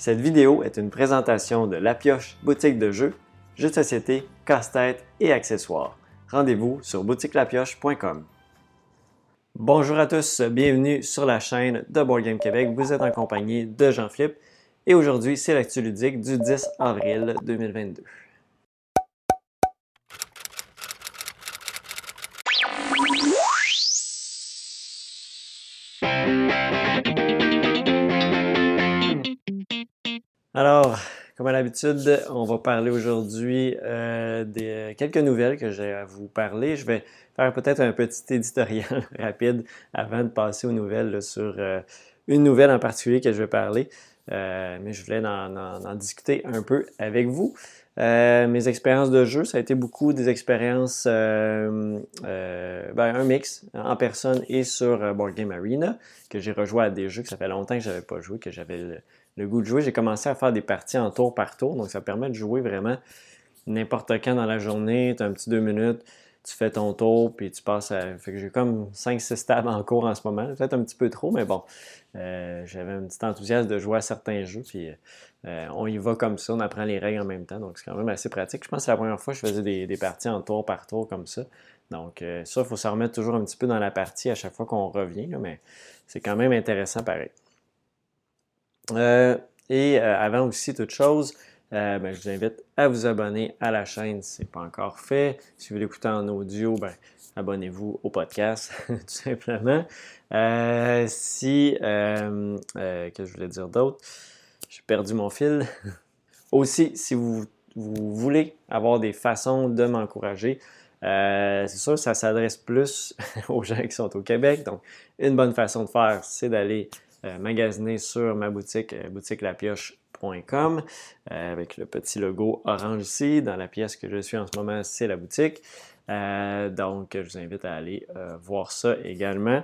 Cette vidéo est une présentation de La Pioche, boutique de jeux, jeux de société, casse-tête et accessoires. Rendez-vous sur boutiquelapioche.com. Bonjour à tous, bienvenue sur la chaîne de Board Game Québec. Vous êtes en compagnie de Jean-Philippe et aujourd'hui, c'est l'actu ludique du 10 avril 2022. Alors, comme à l'habitude, on va parler aujourd'hui euh, de quelques nouvelles que j'ai à vous parler. Je vais faire peut-être un petit éditorial rapide avant de passer aux nouvelles sur euh, une nouvelle en particulier que je vais parler. Euh, mais je voulais en, discuter un peu avec vous. mes expériences de jeu, ça a été beaucoup des expériences, ben, un mix en personne et sur Board Game Arena, que j'ai rejoint à des jeux que ça fait longtemps que je n'avais pas joué, que j'avais le goût de jouer. J'ai commencé à faire des parties en tour par tour, donc ça permet de jouer vraiment n'importe quand dans la journée. Tu as un petit deux minutes, tu fais ton tour, puis tu passes à. Fait j'ai comme 5-6 tables en cours en ce moment. Peut-être un petit peu trop, mais bon. Euh, j'avais un petit enthousiasme de jouer à certains jeux, puis euh, on y va comme ça, on apprend les règles en même temps, donc c'est quand même assez pratique. Je pense que c'est la première fois que je faisais des, parties en tour par tour comme ça. Donc euh, ça, il faut se remettre toujours un petit peu dans la partie à chaque fois qu'on revient, mais c'est quand même intéressant pareil. Euh, et euh, avant aussi toute chose, euh, ben, je vous invite à vous abonner à la chaîne si ce n'est pas encore fait. Si vous l'écoutez en audio, ben, abonnez-vous au podcast, tout simplement. si, que je voulais dire d'autre, j'ai perdu mon fil. Aussi, si vous, vous, voulez avoir des façons de m'encourager, c'est sûr, ça s'adresse plus aux gens qui sont au Québec. Donc, une bonne façon de faire, c'est d'aller euh, magasiner sur ma boutique, euh, boutiquelapioche.com, euh, avec le petit logo orange ici. Dans la pièce que je suis en ce moment, c'est la boutique. donc, je vous invite à aller voir ça également.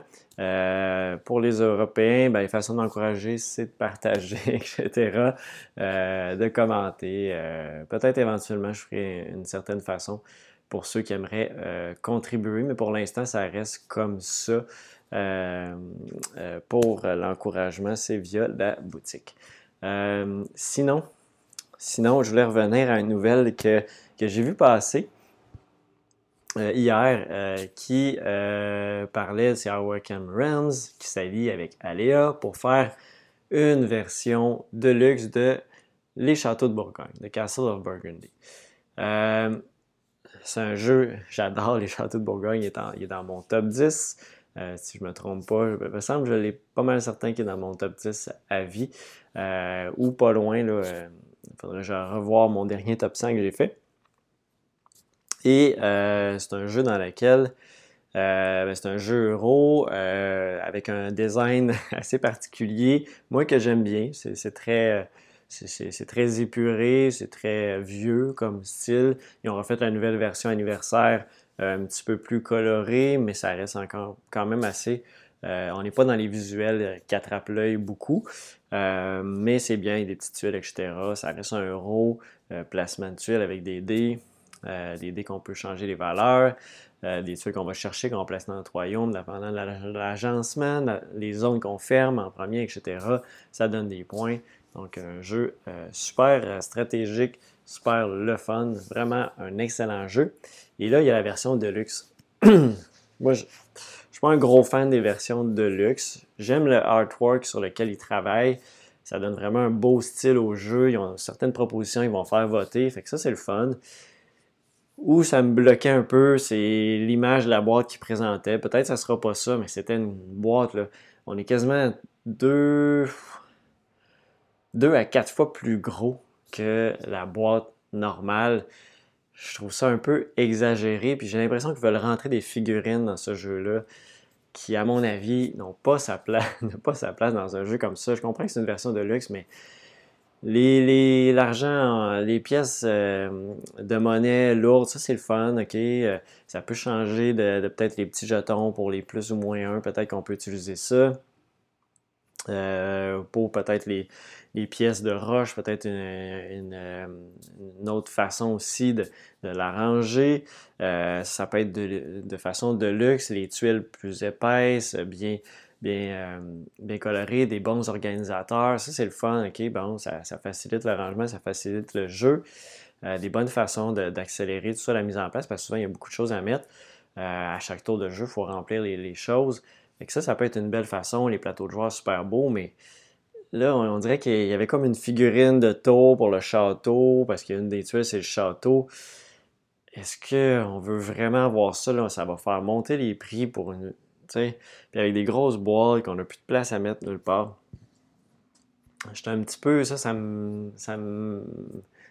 pour les Européens, ben, les façons d'encourager, c'est de partager, etc., de commenter. Peut-être éventuellement, je ferai une certaine façon pour ceux qui aimeraient contribuer, mais pour l'instant, ça reste comme ça. Euh, euh, pour l'encouragement, c'est via la boutique. Euh, sinon, sinon, je voulais revenir à une nouvelle que, j'ai vue passer hier qui parlait de Warcam Realms qui s'allie avec Alea pour faire une version de luxe de Les Châteaux de Bourgogne, de Castle of Burgundy. c'est un jeu, j'adore les Châteaux de Bourgogne, il est, il est dans mon top 10. Euh, si je me trompe pas. Il me semble que je l'ai pas mal certain qu'il est dans mon top 10 à vie. Euh, ou pas loin. Il euh, faudrait que je revoir mon dernier top 100 que j'ai fait. Et c'est un jeu dans lequel ben, c'est un jeu euro avec un design assez particulier. Moi que j'aime bien. C'est très. C'est très épuré, c'est très vieux comme style. Ils ont refait la nouvelle version anniversaire un petit peu plus coloré, mais ça reste encore quand même assez. Euh, on n'est pas dans les visuels qui attrapent l'œil beaucoup, euh, mais c'est bien, des petites tuiles, etc. Ça reste un euro, placement de tuiles avec des dés, des dés qu'on peut changer les valeurs, des tuiles qu'on va chercher, qu'on place dans notre royaume, dépendant de l'agencement, les zones qu'on ferme en premier, etc. Ça donne des points. Donc, un jeu super stratégique, super le fun, vraiment un excellent jeu. Et là, il y a la version Deluxe. Moi, je ne suis pas un gros fan des versions Deluxe. J'aime le artwork sur lequel ils travaillent. Ça donne vraiment un beau style au jeu. Ils ont certaines propositions, ils vont faire voter. Fait que ça, c'est le fun. Où ça me bloquait un peu, c'est l'image de la boîte qu'ils présentaient. Peut-être que ça ne sera pas ça, mais c'était une boîte. Là. On est quasiment deux, deux à quatre fois plus gros que la boîte normale. Je trouve ça un peu exagéré, puis j'ai l'impression qu'ils veulent rentrer des figurines dans ce jeu-là qui, à mon avis, n'ont pas sa place, pas sa place dans un jeu comme ça. Je comprends que c'est une version de luxe, mais l'argent, les, pièces euh, de monnaie lourdes, ça c'est le fun, ok? Euh, ça peut changer de, peut-être les petits jetons pour les plus ou moins un, peut-être qu'on peut utiliser ça. Euh, pour peut-être les, pièces de roche, peut-être une, euh, autre façon aussi de, l'arranger. Euh, ça peut être de, façon de luxe, les tuiles plus épaisses, bien bien, bien colorés, des bons organisateurs. Ça, c'est le fun, OK? Bon, ça, facilite le rangement, ça facilite le jeu. des bonnes façons d'accélérer tout ça, la mise en place, parce que souvent, il y a beaucoup de choses à mettre. à chaque tour de jeu, il faut remplir les, les choses. Et ça, ça peut être une belle façon. Les plateaux de joueurs super beaux, mais là, on, dirait qu'il y avait comme une figurine de tour pour le château, parce qu'une des tuiles, c'est le château. Est-ce qu'on veut vraiment avoir ça? Là? Ça va faire monter les prix pour une. sais, Puis avec des grosses boîtes qu'on n'a plus de place à mettre nulle part. J'étais un petit peu. Ça, ça me. Ça me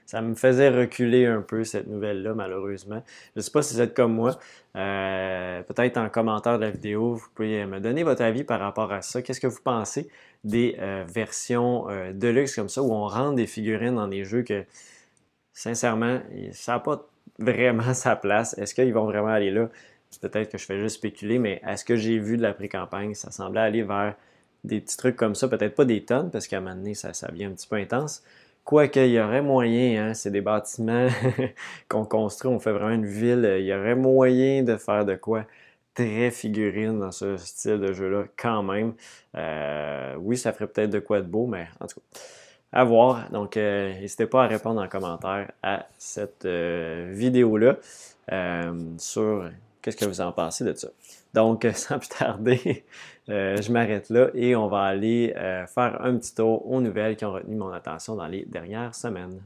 ça me faisait reculer un peu cette nouvelle-là, malheureusement. Je ne sais pas si vous êtes comme moi. Euh, peut-être en commentaire de la vidéo, vous pouvez me donner votre avis par rapport à ça. Qu'est-ce que vous pensez des euh, versions euh, de luxe comme ça, où on rentre des figurines dans des jeux que, sincèrement, ça n'a pas vraiment sa place. Est-ce qu'ils vont vraiment aller là? Peut-être que je fais juste spéculer, mais à ce que j'ai vu de la pré-campagne, ça semblait aller vers des petits trucs comme ça, peut-être pas des tonnes, parce qu'à un moment donné, ça, ça devient un petit peu intense, Quoique, il y aurait moyen, hein, c'est des bâtiments qu'on construit, on fait vraiment une ville, il y aurait moyen de faire de quoi très figurine dans ce style de jeu-là quand même. Euh, oui, ça ferait peut-être de quoi de beau, mais en tout cas, à voir. Donc, euh, n'hésitez pas à répondre en commentaire à cette euh, vidéo-là sur qu'est-ce que vous en pensez de ça. Donc, sans plus tarder, euh, je m'arrête là et on va aller euh, faire un petit tour aux nouvelles qui ont retenu mon attention dans les dernières semaines.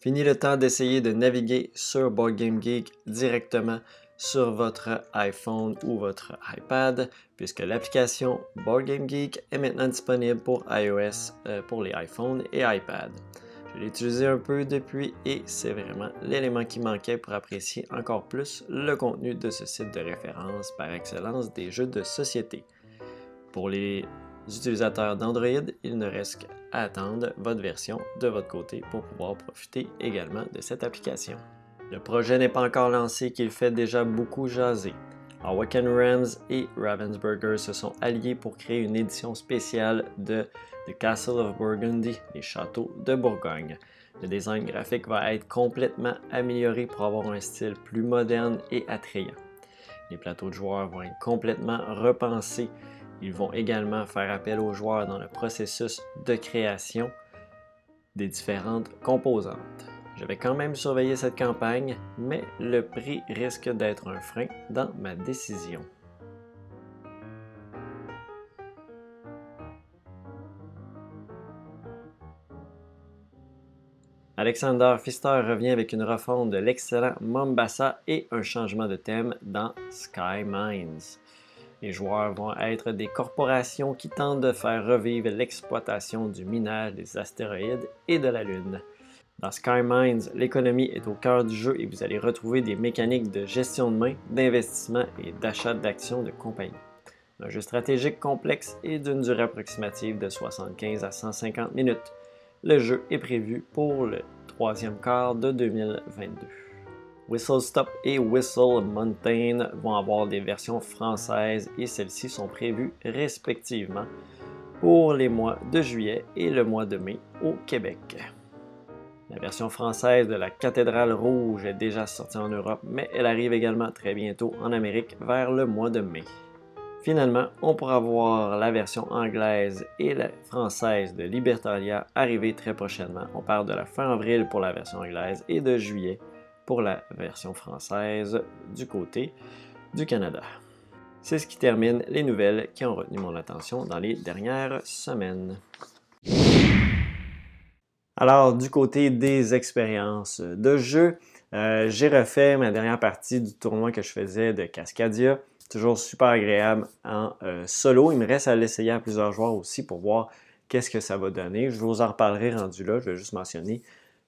Fini le temps d'essayer de naviguer sur BoardGameGeek directement sur votre iPhone ou votre iPad, puisque l'application BoardGameGeek est maintenant disponible pour iOS, euh, pour les iPhones et iPad. Je l'ai utilisé un peu depuis et c'est vraiment l'élément qui manquait pour apprécier encore plus le contenu de ce site de référence par excellence des jeux de société. Pour les utilisateurs d'Android, il ne reste qu'à attendre votre version de votre côté pour pouvoir profiter également de cette application. Le projet n'est pas encore lancé qu'il fait déjà beaucoup jaser. Awaken Rams et Ravensburger se sont alliés pour créer une édition spéciale de The Castle of Burgundy, les châteaux de Bourgogne. Le design graphique va être complètement amélioré pour avoir un style plus moderne et attrayant. Les plateaux de joueurs vont être complètement repensés. Ils vont également faire appel aux joueurs dans le processus de création des différentes composantes. Je vais quand même surveiller cette campagne, mais le prix risque d'être un frein dans ma décision. Alexander Pfister revient avec une refonte de l'excellent Mombasa et un changement de thème dans Sky Mines. Les joueurs vont être des corporations qui tentent de faire revivre l'exploitation du minage des astéroïdes et de la Lune. Dans Sky Mines, l'économie est au cœur du jeu et vous allez retrouver des mécaniques de gestion de main, d'investissement et d'achat d'actions de compagnie. Un jeu stratégique complexe et d'une durée approximative de 75 à 150 minutes. Le jeu est prévu pour le troisième quart de 2022. Whistle Stop et Whistle Mountain vont avoir des versions françaises et celles-ci sont prévues respectivement pour les mois de juillet et le mois de mai au Québec. La version française de la Cathédrale Rouge est déjà sortie en Europe, mais elle arrive également très bientôt en Amérique vers le mois de mai. Finalement, on pourra voir la version anglaise et la française de Libertalia arriver très prochainement. On parle de la fin avril pour la version anglaise et de juillet pour la version française du côté du Canada. C'est ce qui termine les nouvelles qui ont retenu mon attention dans les dernières semaines. Alors, du côté des expériences de jeu, euh, j'ai refait ma dernière partie du tournoi que je faisais de Cascadia. Toujours super agréable en euh, solo. Il me reste à l'essayer à plusieurs joueurs aussi pour voir qu'est-ce que ça va donner. Je vous en reparlerai rendu là. Je vais juste mentionner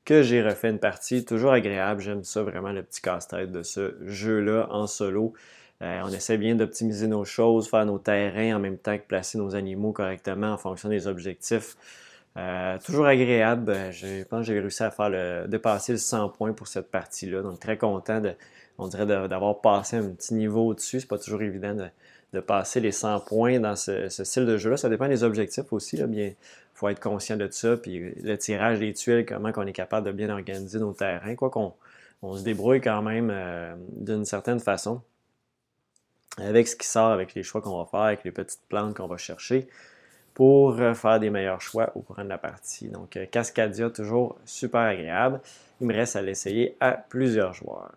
que j'ai refait une partie toujours agréable. J'aime ça vraiment, le petit casse-tête de ce jeu-là en solo. Euh, on essaie bien d'optimiser nos choses, faire nos terrains en même temps que placer nos animaux correctement en fonction des objectifs. Euh, toujours agréable. Euh, je pense que j'ai réussi à faire le, dépasser le 100 points pour cette partie-là. Donc, très content de, on dirait d'avoir passé un petit niveau au-dessus. C'est pas toujours évident de, passer les 100 points dans ce, style de jeu-là. Ça dépend des objectifs aussi. Il bien, faut être conscient de ça. Puis le tirage des tuiles, comment on est capable de bien organiser nos terrains. Quoi qu'on on se débrouille quand même euh, d'une certaine façon. avec ce qui sort, avec les choix qu'on va faire, avec les petites plantes qu'on va chercher pour euh, faire des meilleurs choix au courant de la partie. Donc, euh, Cascadia, toujours super agréable. Il me reste à l'essayer à plusieurs joueurs.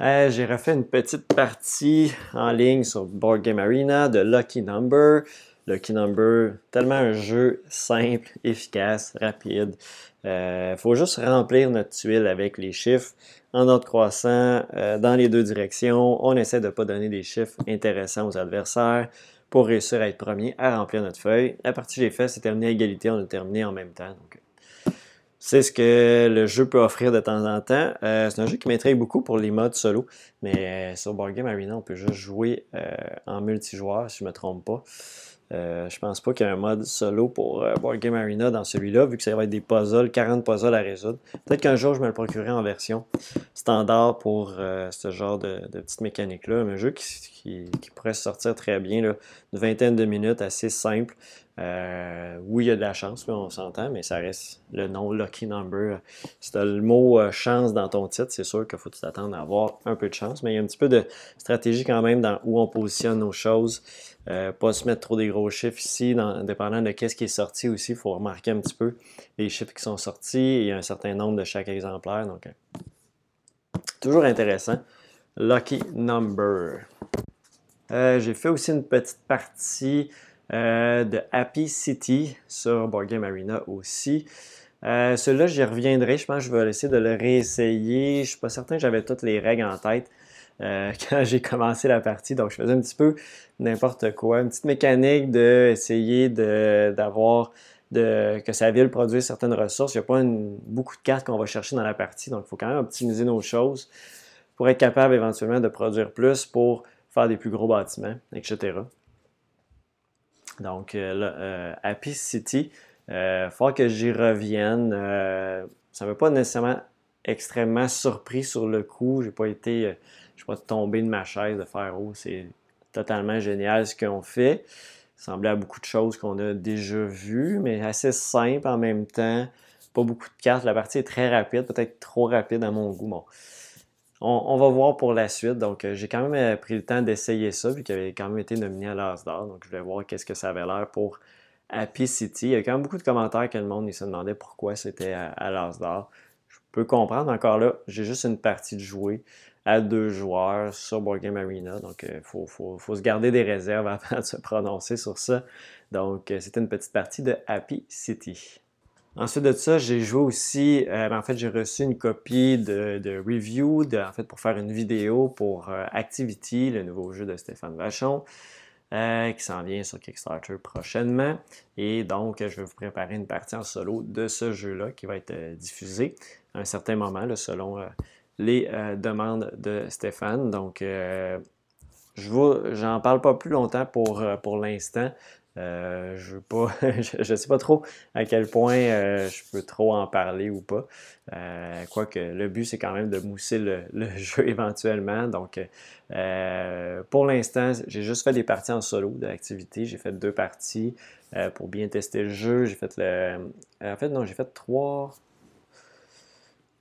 Euh, j'ai refait une petite partie en ligne sur Board Game Arena de Lucky Number. Lucky Number, tellement un jeu simple, efficace, rapide. Il faut juste remplir notre tuile avec les chiffres en ordre croissant dans les deux directions. On essaie de ne pas donner des chiffres intéressants aux adversaires pour réussir à être premier à remplir notre feuille. La partie j'ai faite, c'est terminé à égalité, on a terminé en même temps. Donc, c'est ce que le jeu peut offrir de temps en temps. Euh, c'est un jeu qui m'intrigue beaucoup pour les modes solo, mais sur Board Game Arena, on peut juste jouer euh, en multijoueur, si je ne me trompe pas. Euh, je pense pas qu'il y ait un mode solo pour euh, Game Arena dans celui-là, vu que ça va être des puzzles, 40 puzzles à résoudre. Peut-être qu'un jour, je me le procurerai en version standard pour euh, ce genre de, petite mécanique-là. Un jeu qui, pourrait sortir très bien, une vingtaine de minutes, assez simple. Euh, oui, il y a de la chance, on s'entend, mais ça reste le nom Lucky Number. Si tu as le mot euh, chance dans ton titre, c'est sûr qu'il faut t'attendre à avoir un peu de chance, mais il y a un petit peu de stratégie quand même dans où on positionne nos choses. Euh, pas se mettre trop des gros chiffres ici, dans, dépendant de qu'est-ce qui est sorti aussi, il faut remarquer un petit peu les chiffres qui sont sortis. A un certain nombre de chaque exemplaire, donc toujours intéressant. Lucky Number. J'ai fait aussi une petite partie euh, de Happy City sur Board Game Arena aussi. Euh, Celui-là, j'y reviendrai. Je pense que je vais essayer de le réessayer. Je ne suis pas certain que j'avais toutes les règles en tête euh, quand j'ai commencé la partie. Donc, je faisais un petit peu n'importe quoi. Une petite mécanique d'essayer d'avoir de, que sa ville produise certaines ressources. Il n'y a pas beaucoup de cartes qu'on va chercher dans la partie. Donc, il faut quand même optimiser nos choses pour être capable éventuellement de produire plus pour faire des plus gros bâtiments, etc. Donc, euh, euh, Happy City, il faut que j'y revienne. ça ne m'a pas nécessairement extrêmement surpris sur le coup. J'ai pas été, je pas tombé de ma chaise de faire oh, c'est totalement génial ce qu'on fait. Semblait à beaucoup de choses qu'on a déjà vues, mais assez simple en même temps. Pas beaucoup de cartes. La partie est très rapide, peut-être trop rapide à mon goût. Bon, on, va voir pour la suite. Donc, euh, j'ai quand même euh, pris le temps d'essayer ça, vu qu'il avait quand même été nominé à l'As d'or. Donc, je vais voir qu'est-ce que ça avait l'air pour Happy City. Il y a quand même beaucoup de commentaires que le monde se demandait pourquoi c'était à, à l'As d'or. Je peux comprendre. Encore là, j'ai juste une partie de jouer à deux joueurs sur Board Game Arena. Donc, il euh, faut, se garder des réserves avant de se prononcer sur ça. Donc, c'était une petite partie de Happy City. Ensuite de ça, j'ai joué aussi, euh, en fait, j'ai reçu une copie de, review, en fait, pour faire une vidéo pour euh, Activity, le nouveau jeu de Stéphane Vachon, euh, qui s'en vient sur Kickstarter prochainement. Et donc, je vais vous préparer une partie en solo de ce jeu-là qui va être diffusé à un certain moment, selon les demandes de Stéphane. Donc, je n'en parle pas plus longtemps pour, pour l'instant. Euh, je je, sais pas trop à quel point euh, je peux trop en parler ou pas. Euh, quoique le but c'est quand même de mousser le, jeu éventuellement. Donc pour l'instant, j'ai juste fait des parties en solo d'activité. J'ai fait deux parties pour bien tester le jeu. J'ai fait le. En fait, non, j'ai fait trois.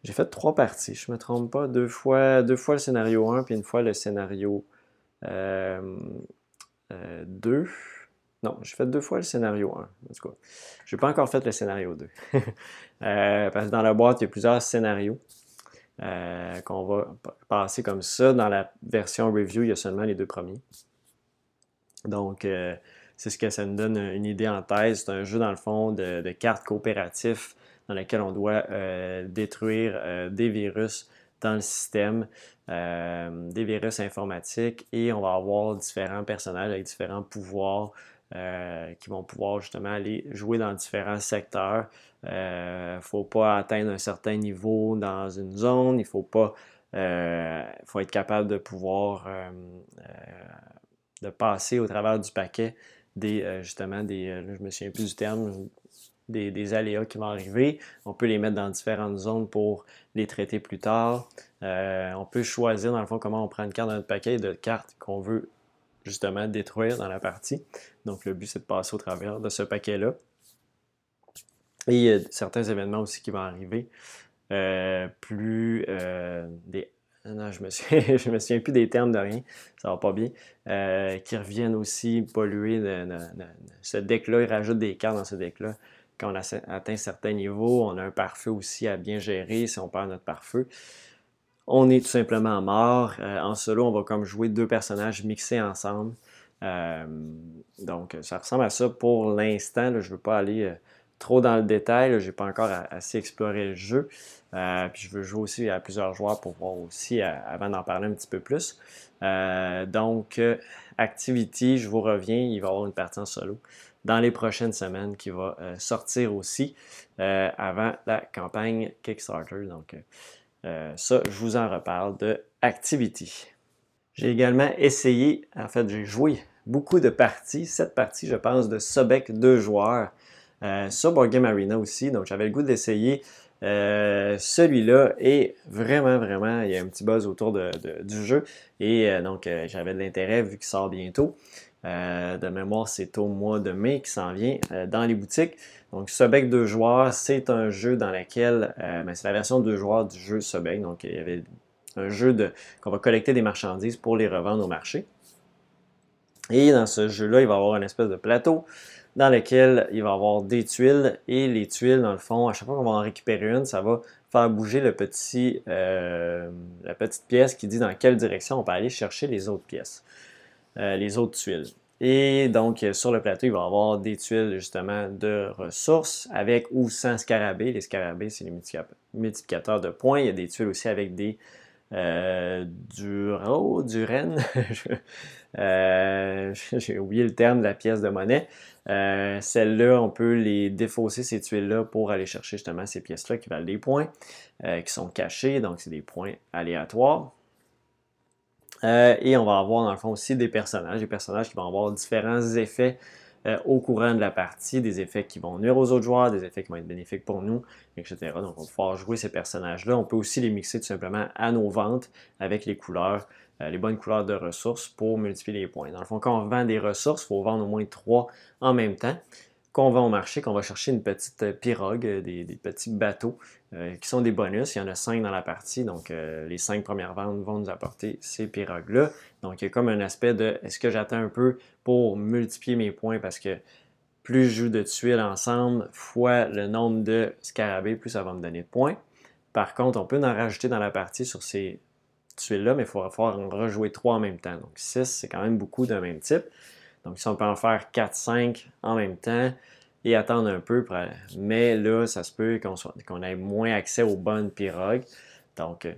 J'ai fait trois parties, je me trompe pas. Deux fois, deux fois le scénario 1, puis une fois le scénario 2. Non, j'ai fait deux fois le scénario 1. En tout cas, je n'ai pas encore fait le scénario 2. Euh, parce que dans la boîte, il y a plusieurs scénarios euh, qu'on va passer comme ça. Dans la version review, il y a seulement les deux premiers. Donc, euh, c'est ce que ça nous donne une idée en thèse. C'est un jeu, dans le fond, de, cartes coopératives dans lequel on doit détruire des virus dans le système, des virus informatiques, et on va avoir différents personnages avec différents pouvoirs euh, qui vont pouvoir justement aller jouer dans différents secteurs. Il euh, ne faut pas atteindre un certain niveau dans une zone, il faut pas euh, faut être capable de pouvoir de passer au travers du paquet des justement des je me souviens plus du terme des, aléas qui vont arriver. On peut les mettre dans différentes zones pour les traiter plus tard. on peut choisir dans le fond comment on prend une carte dans notre paquet de cartes qu'on veut justement détruire dans la partie. Donc le but c'est de passer au travers de ce paquet-là. Et il y a certains événements aussi qui vont arriver. Euh, plus euh, des non, je me, je me souviens plus des termes de rien, ça va pas bien, qui reviennent aussi polluer ce deck-là, ils rajoutent des cartes dans ce deck-là. Quand on a atteint certains niveaux, on a un pare-feu aussi à bien gérer si on perd notre pare-feu. On est tout simplement mort. en solo, on va comme jouer deux personnages mixés ensemble. donc, ça ressemble à ça pour l'instant. Je ne veux pas aller trop dans le détail. Je n'ai pas encore assez exploré le jeu. Euh, puis je veux jouer aussi à plusieurs joueurs pour voir aussi, euh, avant d'en parler un petit peu plus. Euh, donc, Activity, je vous reviens, il va y avoir une partie en solo dans les prochaines semaines qui va sortir aussi avant la campagne Kickstarter. Donc, ça, je vous en reparle de Activity. J'ai également essayé, en fait, j'ai joué beaucoup de parties, sept parties, je pense, de Sobek deux joueurs. Euh, sur Board Game Arena aussi. Donc, j'avais le goût d'essayer euh, celui-là est vraiment, vraiment, il y a un petit buzz autour du jeu. Et euh, donc, j'avais de l'intérêt vu qu'il sort bientôt. De mémoire, c'est au mois de mai qui s'en vient dans les boutiques. Donc, Sobek deux joueurs, c'est un jeu dans lequel, ben, c'est la version deux joueurs du jeu Sobek. Donc, il y avait un jeu de qu'on va collecter des marchandises pour les revendre au marché. Et dans ce jeu-là, il va y avoir une espèce de plateau dans lequel il va y avoir des tuiles et les tuiles, dans le fond, à chaque fois qu'on va en récupérer une, ça va faire bouger le petit, euh, la petite pièce qui dit dans quelle direction on peut aller chercher les autres pièces, euh, les autres tuiles. Et donc, sur le plateau, il va y avoir des tuiles justement de ressources avec ou sans scarabées. Les scarabées, c'est les multiplicateurs de points. Il y a des tuiles aussi avec des euh, du du Rennes. Euh, j'ai oublié le terme de la pièce de monnaie. Euh, Celle-là, on peut les défausser, ces tuiles-là, pour aller chercher justement ces pièces-là qui valent des points, euh, qui sont cachés, donc c'est des points aléatoires. Et on va avoir dans le fond aussi des personnages, des personnages qui vont avoir différents effets euh, au courant de la partie, des effets qui vont nuire aux autres joueurs, des effets qui vont être bénéfiques pour nous, etc. Donc on va pouvoir jouer ces personnages-là. On peut aussi les mixer tout simplement à nos ventes avec les couleurs, euh, les bonnes couleurs de ressources pour multiplier les points. Dans le fond, quand on vend des ressources, il faut vendre au moins trois en même temps qu'on va au marché, qu'on va chercher une petite euh, pirogue, euh, des, petits bateaux euh, qui sont des bonus. Il y en a cinq dans la partie, donc les cinq premières ventes vont nous apporter ces pirogues-là. Donc il y a comme un aspect de est-ce que j'attends un peu pour multiplier mes points? Parce que plus je joue de tuiles ensemble fois le nombre de scarabées, plus ça va me donner de points. Par contre, on peut en rajouter dans la partie sur ces tuiles-là, mais il faudra falloir en rejouer trois en même temps. Donc 6, c'est quand même beaucoup d'un même type. Donc, si on peut en faire 4-5 en même temps et attendre un peu, mais là, ça se peut qu'on ait moins accès aux bonnes pirogues. Donc, euh,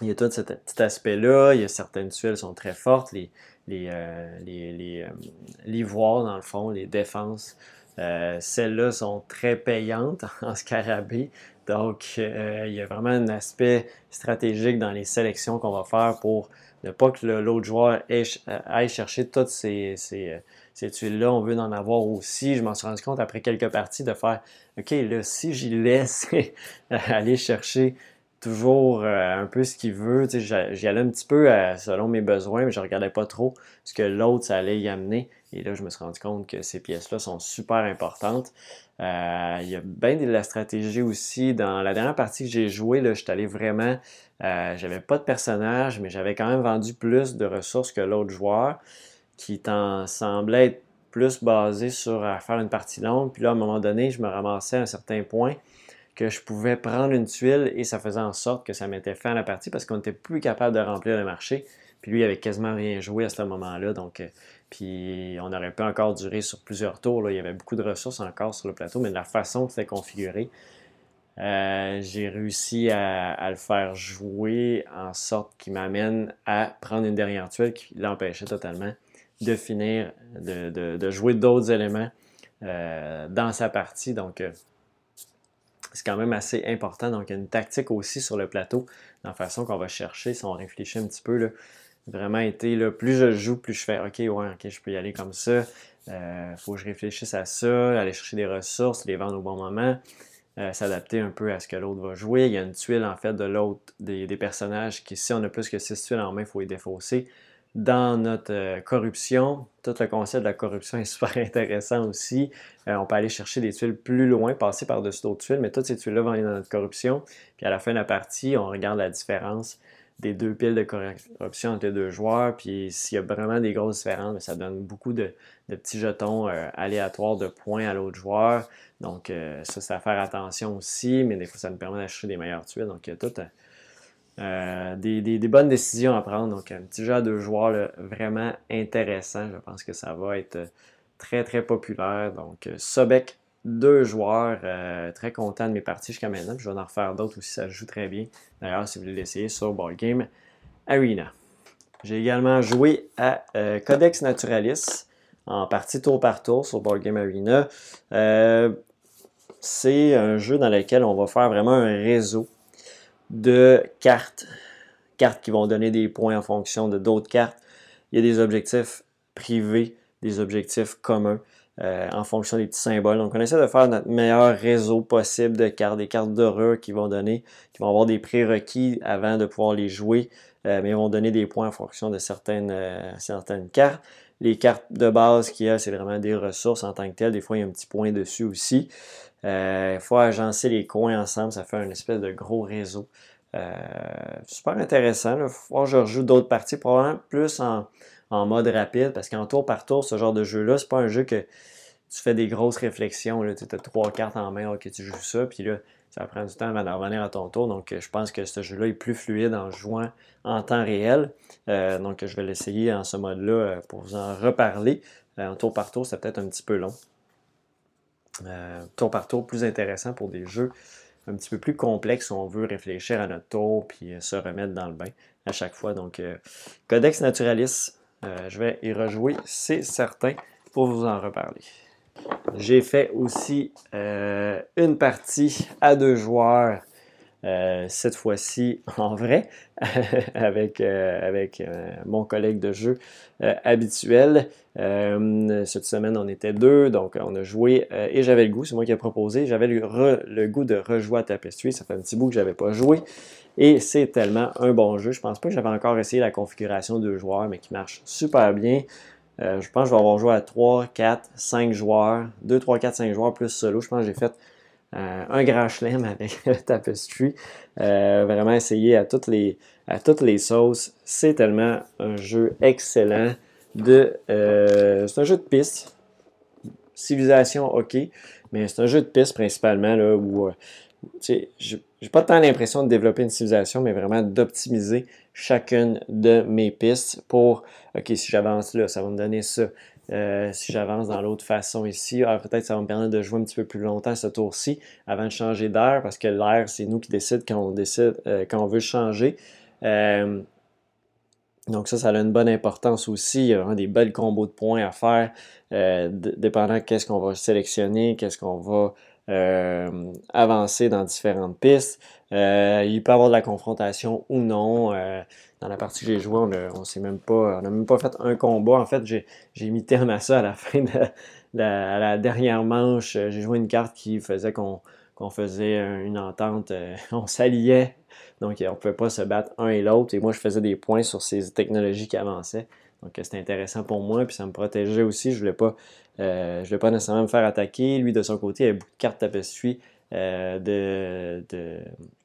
il y a tout cet, aspect-là. Il y a certaines tuiles qui sont très fortes. Les, les, euh, les, euh, l'ivoire, dans le fond, les défenses. celles-là sont très payantes en scarabée. Donc, il y a vraiment un aspect stratégique dans les sélections qu'on va faire pour ne pas que l'autre joueur aille chercher toutes ces, tuiles-là. On veut en avoir aussi. Je m'en suis rendu compte après quelques parties de faire OK, là, si j'y laisse aller chercher toujours euh, un peu ce qu'il veut, j'y allais un petit peu euh, selon mes besoins, mais je regardais pas trop ce que l'autre allait y amener. Et là, je me suis rendu compte que ces pièces-là sont super importantes. Euh, il y a bien de la stratégie aussi. Dans la dernière partie que j'ai jouée, je suis allé vraiment. Euh, j'avais pas de personnage, mais j'avais quand même vendu plus de ressources que l'autre joueur, qui semblait être plus basé sur faire une partie longue. Puis là, à un moment donné, je me ramassais à un certain point que je pouvais prendre une tuile et ça faisait en sorte que ça mettait fin à la partie parce qu'on n'était plus capable de remplir le marché. Puis lui, il avait quasiment rien joué à ce moment-là. Donc, euh, puis on aurait pu encore durer sur plusieurs tours. Il y avait beaucoup de ressources encore sur le plateau, mais de la façon que c'était configuré, euh, j'ai réussi à, le faire jouer en sorte qu'il m'amène à prendre une dernière tuile qui l'empêchait totalement de finir, de, jouer d'autres éléments euh, dans sa partie. Donc, c'est quand même assez important. Donc, il y a une tactique aussi sur le plateau, dans la façon qu'on va chercher, si on réfléchit un petit peu. Là, vraiment été, là, plus je joue, plus je fais, OK, ouais, OK, je peux y aller comme ça. Euh, faut que je réfléchisse à ça, aller chercher des ressources, les vendre au bon moment, euh, s'adapter un peu à ce que l'autre va jouer. Il y a une tuile, en fait, de l'autre, des, personnages qui, si on a plus que 6 tuiles en main, il faut les défausser dans notre euh, corruption. Tout le concept de la corruption est super intéressant aussi. Euh, on peut aller chercher des tuiles plus loin, passer par-dessus d'autres tuiles, mais toutes ces tuiles-là vont aller dans notre corruption. Puis à la fin de la partie, on regarde la différence des deux piles de corruption entre les deux joueurs. Puis s'il y a vraiment des grosses différences, ça donne beaucoup de, petits jetons euh, aléatoires de points à l'autre joueur. Donc ça, c'est à faire attention aussi, mais des fois, ça nous permet d'acheter des meilleures tuiles. Donc il y a tout euh, des, bonnes décisions à prendre. Donc, un petit jeu à deux joueurs vraiment intéressant. Je pense que ça va être très, très populaire. Donc, Sobek, deux joueurs. Euh, très content de mes parties jusqu'à maintenant. je vais en refaire d'autres aussi. Ça joue très bien. D'ailleurs, si vous voulez l'essayer sur Board Game Arena. J'ai également joué à euh, Codex Naturalis en partie tour par tour sur Board Game Arena. c'est un jeu dans lequel on va faire vraiment un réseau de cartes, cartes qui vont donner des points en fonction de d'autres cartes. Il y a des objectifs privés, des objectifs communs euh, en fonction des petits symboles. Donc, on essaie de faire notre meilleur réseau possible de cartes, des cartes d'horreur qui vont donner, qui vont avoir des prérequis avant de pouvoir les jouer, euh, mais vont donner des points en fonction de certaines, euh, certaines cartes. Les cartes de base qu'il y a, c'est vraiment des ressources en tant que telles. Des fois, il y a un petit point dessus aussi. Il faut agencer les coins ensemble, ça fait un espèce de gros réseau. Super intéressant. Il faut que je rejoue d'autres parties, probablement plus en, mode rapide, parce qu'en tour par tour, ce genre de jeu-là, c'est pas un jeu que tu fais des grosses réflexions. Tu as trois cartes en main, que tu joues ça, puis là, ça prend du temps avant de revenir à ton tour. Donc, je pense que ce jeu-là est plus fluide en jouant en temps réel. Euh, donc, je vais l'essayer en ce mode-là pour vous en reparler. en tour par tour, c'est peut-être un petit peu long. Euh, tour par tour plus intéressant pour des jeux un petit peu plus complexes où on veut réfléchir à notre tour puis euh, se remettre dans le bain à chaque fois. Donc, euh, Codex Naturalis, je vais y rejouer, c'est certain, pour vous en reparler. J'ai fait aussi une partie à deux joueurs euh, cette fois-ci en vrai, avec, euh, avec euh, mon collègue de jeu habituel. cette semaine, on était deux, donc on a joué et j'avais le goût, c'est moi qui ai proposé, j'avais le, goût de rejouer à Tapestry, ça fait un petit bout que je n'avais pas joué. Et c'est tellement un bon jeu. Je pense pas que j'avais encore essayé la configuration de joueurs, mais qui marche super bien. je pense que je vais avoir joué à 3, 4, 5 joueurs. 2, 3, 4, 5 joueurs plus solo. Je pense que j'ai fait euh, un grand chelem avec Tapestry. Euh, vraiment essayer à toutes les, à toutes les sauces. C'est tellement un jeu excellent. De, euh, c'est un jeu de piste. Civilisation, ok. Mais c'est un jeu de piste principalement là, où j'ai pas tant l'impression de développer une civilisation, mais vraiment d'optimiser chacune de mes pistes pour, OK, si j'avance là, ça va me donner ça. Euh, si j'avance dans l'autre façon ici, ah, peut-être ça va me permettre de jouer un petit peu plus longtemps ce tour-ci avant de changer d'air, parce que l'air, c'est nous qui décide quand on décide, euh, quand on veut changer. Euh, donc ça, ça a une bonne importance aussi. Il y a des belles combos de points à faire, dépendant qu'est-ce qu'on va sélectionner, qu'est-ce qu'on va avancer dans différentes pistes. Il peut y avoir de la confrontation ou non dans la partie que j'ai jouée, on a, on même pas, on n'a même pas fait un combat. En fait, j'ai, mis terme à ça à la fin de la, dernière manche. J'ai joué une carte qui faisait qu'on, faisait une entente, euh, on s'alliait, donc on ne pouvait pas se battre un et l'autre. Et moi, je faisais des points sur ces technologies qui avançaient. Donc c'était intéressant pour moi, puis ça me protégeait aussi. Je voulais pas, euh, voulais pas nécessairement me faire attaquer. Lui, de son côté, il avait beaucoup de cartes tapestry euh, de, de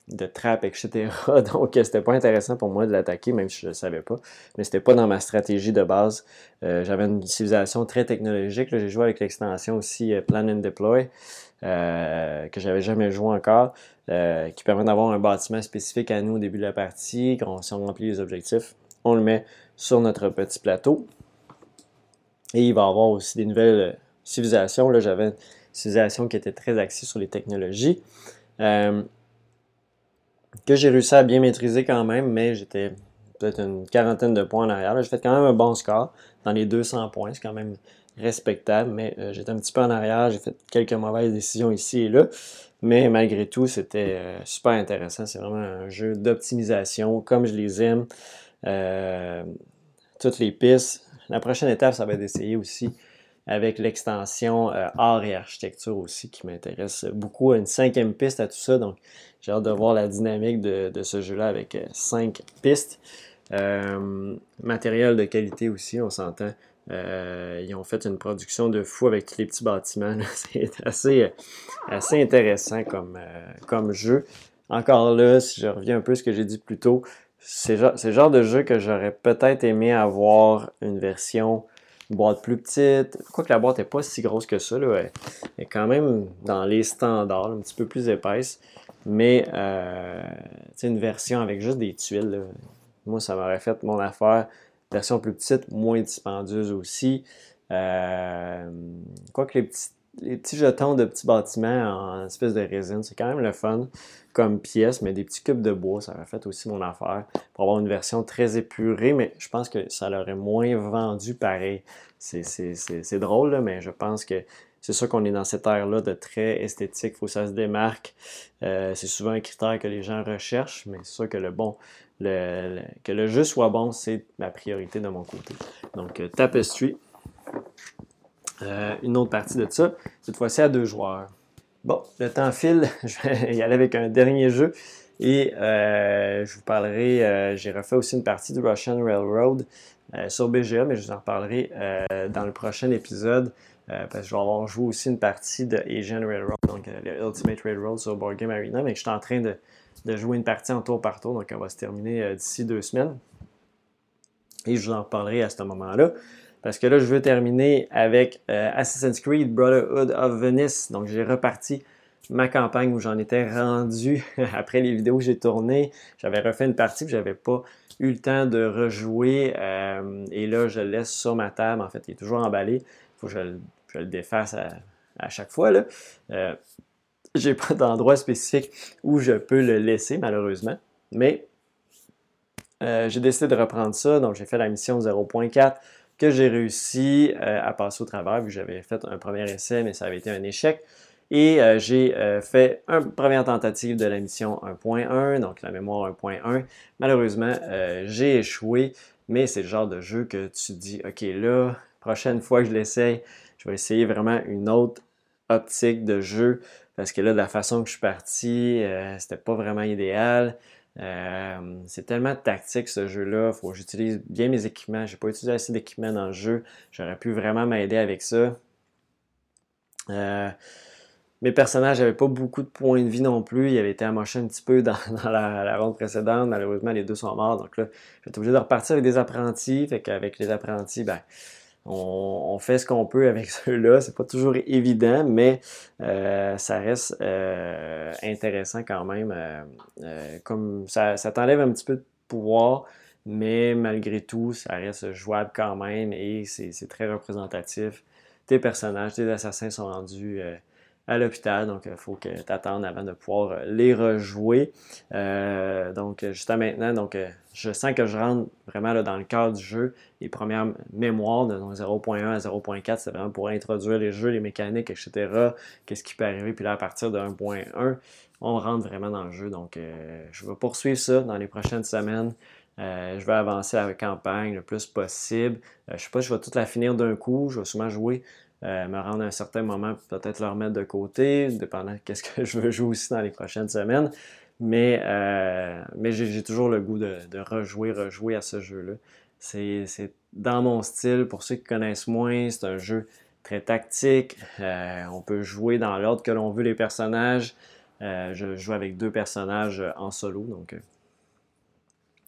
de trappe, etc. Donc, c'était pas intéressant pour moi de l'attaquer, même si je ne savais pas. Mais c'était pas dans ma stratégie de base. Euh, j'avais une civilisation très technologique. J'ai joué avec l'extension aussi euh, Plan and Deploy, euh, que j'avais jamais joué encore, qui permet d'avoir un bâtiment spécifique à nous au début de la partie. Quand si on remplit les objectifs, on le met sur notre petit plateau. Et il va y avoir aussi des nouvelles civilisations. Là, j'avais une civilisation qui était très axée sur les technologies que j'ai réussi à bien maîtriser quand même, mais j'étais peut-être une quarantaine de points en arrière. J'ai fait quand même un bon score dans les 200 points, c'est quand même respectable, mais euh, j'étais un petit peu en arrière, j'ai fait quelques mauvaises décisions ici et là, mais malgré tout, c'était euh, super intéressant. C'est vraiment un jeu d'optimisation, comme je les aime. Euh, toutes les pistes. La prochaine étape, ça va être d'essayer aussi avec l'extension art et architecture aussi qui m'intéresse beaucoup. Une cinquième piste à tout ça, donc j'ai hâte de voir la dynamique de, ce jeu-là avec euh, cinq pistes. matériel de qualité aussi, on s'entend. ils ont fait une production de fou avec tous les petits bâtiments. C'est assez, assez intéressant comme, comme jeu. Encore là, si je reviens un peu à ce que j'ai dit plus tôt, c'est le genre de jeu que j'aurais peut-être aimé avoir une version boîte plus petite. Quoique la boîte n'est pas si grosse que ça, là, elle est quand même dans les standards, un petit peu plus épaisse. Mais euh, une version avec juste des tuiles, moi ça m'aurait fait mon affaire. Version plus petite, moins dispendieuse aussi. Euh, quoique les petits, les petits jetons de petits bâtiments en espèce de résine, c'est quand même le fun comme pièce, mais des petits cubes de bois, ça aurait fait aussi mon affaire pour avoir une version très épurée, mais je pense que ça l'aurait moins vendu pareil. C'est drôle, mais je pense que c'est sûr qu'on est dans cette ère-là de très esthétique, il faut que ça se démarque. Euh, c'est souvent un critère que les gens recherchent, mais c'est sûr que le bon, le, que le jeu soit bon, c'est ma priorité de mon côté. Donc, euh, Tapestry. Euh, une autre partie de ça, cette fois-ci à deux joueurs. Bon, le temps file, je vais y aller avec un dernier jeu. Et euh, je vous parlerai, euh, j'ai refait aussi une partie du Russian Railroad sur BGA, mais je vous en reparlerai dans le prochain épisode. parce que je vais avoir joué aussi une partie de Asian Railroad, donc le Ultimate Railroad sur Board Game Arena, mais je suis en train de, de, jouer une partie en tour par tour, donc on va se terminer d'ici deux semaines. Et je vous en reparlerai à ce moment-là. Parce que là, je veux terminer avec euh, Assassin's Creed Brotherhood of Venice. Donc, j'ai reparti ma campagne où j'en étais rendu après les vidéos que j'ai tournées. J'avais refait une partie, que j'avais pas eu le temps de rejouer. Euh, et là, je le laisse sur ma table. En fait, il est toujours emballé. Il faut que je, le défasse à, chaque fois. Là. Euh, j'ai pas d'endroit spécifique où je peux le laisser, malheureusement. Mais euh, j'ai décidé de reprendre ça. Donc, j'ai fait la mission 0.4 que j'ai réussi euh, à passer au travers, vu que j'avais fait un premier essai, mais ça avait été un échec. Et euh, j'ai euh, fait une première tentative de la mission 1.1, donc la mémoire 1.1. Malheureusement, j'ai échoué, mais c'est le genre de jeu que tu dis, OK, là, prochaine fois que je l'essaye, je vais essayer vraiment une autre optique de jeu, parce que là, de la façon que je suis parti, c'était pas vraiment idéal. Euh, c'est tellement tactique ce jeu-là. Faut que j'utilise bien mes équipements. J'ai pas utilisé assez d'équipements dans le jeu. J'aurais pu vraiment m'aider avec ça. Euh, mes personnages n'avaient pas beaucoup de points de vie non plus. Ils avaient été amochés un petit peu dans, la, ronde précédente. Malheureusement, les deux sont morts. Donc là, j'étais obligé de repartir avec des apprentis. Fait qu'avec les apprentis, ben, on, fait ce qu'on peut avec ceux-là. C'est pas toujours évident, mais euh, ça reste euh, intéressant quand même. Euh, comme ça, ça t'enlève un petit peu de pouvoir, mais malgré tout, ça reste jouable quand même et c'est très représentatif. Tes personnages, tes assassins sont rendus à l'hôpital, donc il faut que tu attendes avant de pouvoir les rejouer. donc, jusqu'à maintenant, donc je sens que je rentre vraiment dans le cœur du jeu. Les premières mémoires de 0.1 à 0.4, c'est vraiment pour introduire les jeux, les mécaniques, etc. Qu'est-ce qui peut arriver? Puis là, à partir de 1.1, on rentre vraiment dans le jeu. Donc, euh, je vais poursuivre ça dans les prochaines semaines. Euh, je vais avancer la campagne le plus possible. Euh, je ne sais pas si je vais toute la finir d'un coup. Je vais sûrement jouer, me rendre à un certain moment, peut-être le remettre de côté, dépendant de ce que je veux jouer aussi dans les prochaines semaines. Mais, euh, mais j'ai toujours le goût de, rejouer, rejouer à ce jeu-là. C'est dans mon style. Pour ceux qui connaissent moins, c'est un jeu très tactique. Euh, on peut jouer dans l'ordre que l'on veut les personnages. Euh, je joue avec deux personnages en solo, donc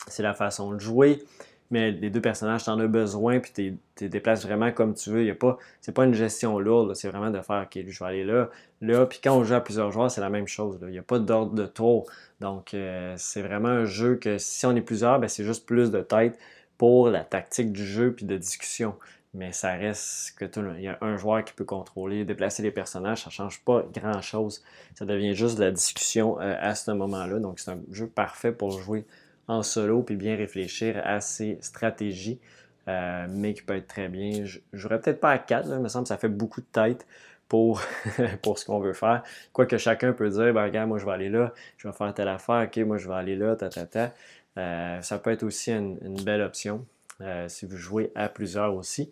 c'est la façon de jouer mais les deux personnages, tu en as besoin, puis tu te déplaces vraiment comme tu veux. Ce pas, c'est pas une gestion lourde, c'est vraiment de faire, OK, je vais aller là, là. Puis quand on joue à plusieurs joueurs, c'est la même chose. Il n'y a pas d'ordre de tour. Donc, euh, c'est vraiment un jeu que si on est plusieurs, ben, c'est juste plus de tête pour la tactique du jeu puis de discussion. Mais ça reste que tout, il y a un joueur qui peut contrôler, déplacer les personnages, ça ne change pas grand-chose. Ça devient juste de la discussion euh, à ce moment-là. Donc, c'est un jeu parfait pour jouer en solo puis bien réfléchir à ses stratégies, euh, mais qui peut être très bien. Je n'aurais peut-être pas à 4, il me semble que ça fait beaucoup de tête pour, pour ce qu'on veut faire. Quoique chacun peut dire, ben, regarde, moi je vais aller là, je vais faire telle affaire, ok, moi je vais aller là, ta ta ta. Euh, ça peut être aussi une, belle option euh, si vous jouez à plusieurs aussi.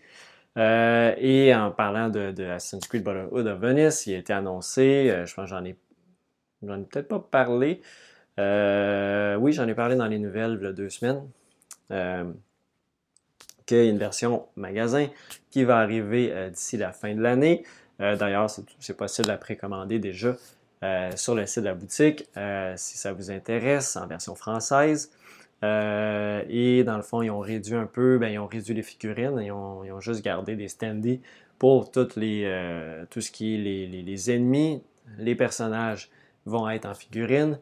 et en parlant de, de Assassin's Creed Brotherhood of Venice, il a été annoncé, je pense que j'en ai, j'en ai peut-être pas parlé, euh, oui, j'en ai parlé dans les nouvelles il y a deux semaines. qu'il y a une version magasin qui va arriver d'ici la fin de l'année. D'ailleurs, c'est possible la précommander déjà sur le site de la boutique si ça vous intéresse en version française. et dans le fond, ils ont réduit un peu, ben, ils ont réduit les figurines, ils ont, ils ont juste gardé des standees pour toutes les, tout ce qui est les, les ennemis, les personnages vont être en figurines.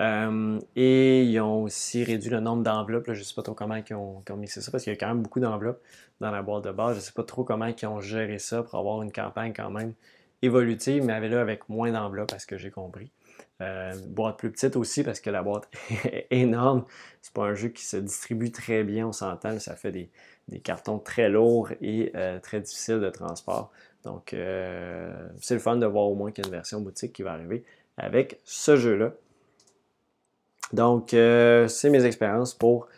Euh, et ils ont aussi réduit le nombre d'enveloppes. Je ne sais pas trop comment ils ont, mixé ça parce qu'il y a quand même beaucoup d'enveloppes dans la boîte de base. Je ne sais pas trop comment ils ont géré ça pour avoir une campagne quand même évolutive, mais avec, là, avec moins d'enveloppes, à ce que j'ai compris. Euh, boîte plus petite aussi parce que la boîte est énorme. C'est pas un jeu qui se distribue très bien, on s'entend. Ça fait des, cartons très lourds et euh, très difficiles de transport. Donc, c'est le fun de voir au moins qu'il y a une version boutique qui va arriver avec ce jeu-là. Donc, euh, c'est mes expériences pour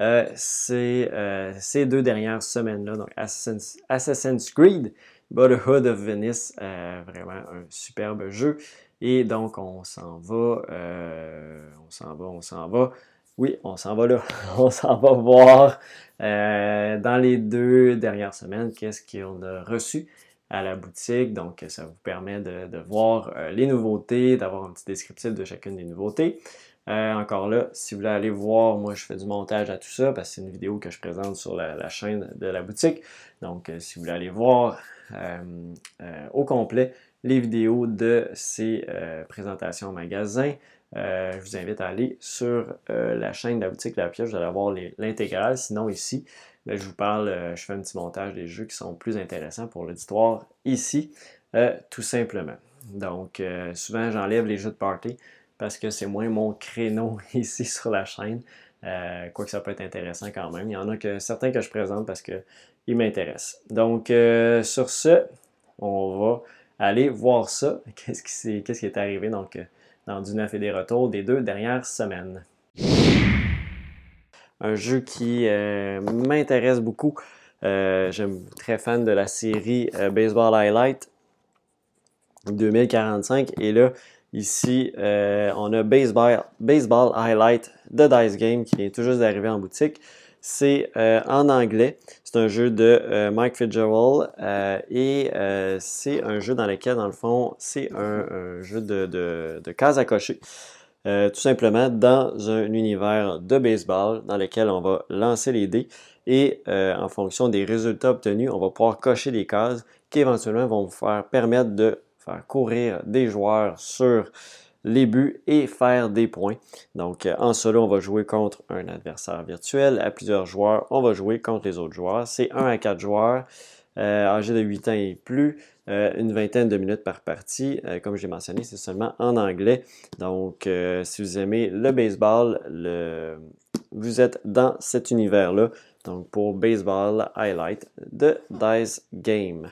euh, euh, ces, deux dernières semaines-là. Donc, Assassin's, Creed, Brotherhood of Venice, vraiment un superbe jeu. Et donc, on s'en va, on s'en va, on s'en va. Oui, on s'en va là. on s'en va voir dans les deux dernières semaines qu'est-ce qu'on a reçu à la boutique. Donc, ça vous permet de, voir les nouveautés, d'avoir un petit descriptif de chacune des nouveautés. Euh, encore là, si vous voulez aller voir, moi je fais du montage à tout ça parce que c'est une vidéo que je présente sur la, chaîne de la boutique. Donc, euh, si vous voulez aller voir au complet les vidéos de ces présentations en magasin, je vous invite à aller sur la chaîne de la boutique La Pioche, vous allez voir l'intégrale. Sinon, ici, ben, je vous parle, euh, je fais un petit montage des jeux qui sont plus intéressants pour l'auditoire ici, euh, tout simplement. Donc, euh, souvent, j'enlève les jeux de party parce que c'est moins mon créneau ici sur la chaîne. quoique ça peut être intéressant quand même. Il y en a que, certains que je présente parce qu'ils m'intéressent. Donc, sur ce, on va aller voir ça. Qu'est-ce qui, qui, est arrivé donc, dans du neuf et des retours des deux dernières semaines? Un jeu qui euh, m'intéresse beaucoup. Euh, J'aime très fan de la série euh, Baseball Highlight 2045. Et là, ici, euh, on a Baseball, Baseball Highlight de Dice Game qui est tout juste d'arriver en boutique. C'est en anglais. C'est un jeu de Mike Fitzgerald et c'est un jeu dans lequel, dans le fond, c'est un, jeu de, de, cases à cocher. Euh, tout simplement dans un univers de baseball dans lequel on va lancer les dés et euh, en fonction des résultats obtenus, on va pouvoir cocher des cases qui éventuellement vont vous faire permettre de faire courir des joueurs sur les buts et faire des points. Donc euh, en solo, on va jouer contre un adversaire virtuel. À plusieurs joueurs, on va jouer contre les autres joueurs. C'est 1 à 4 joueurs. Euh, âgés de 8 ans et plus, euh, une vingtaine de minutes par partie. Euh, comme j'ai mentionné, c'est seulement en anglais. Donc, si vous aimez le baseball, vous êtes dans cet univers-là. Donc, pour Baseball Highlight de Dice Game.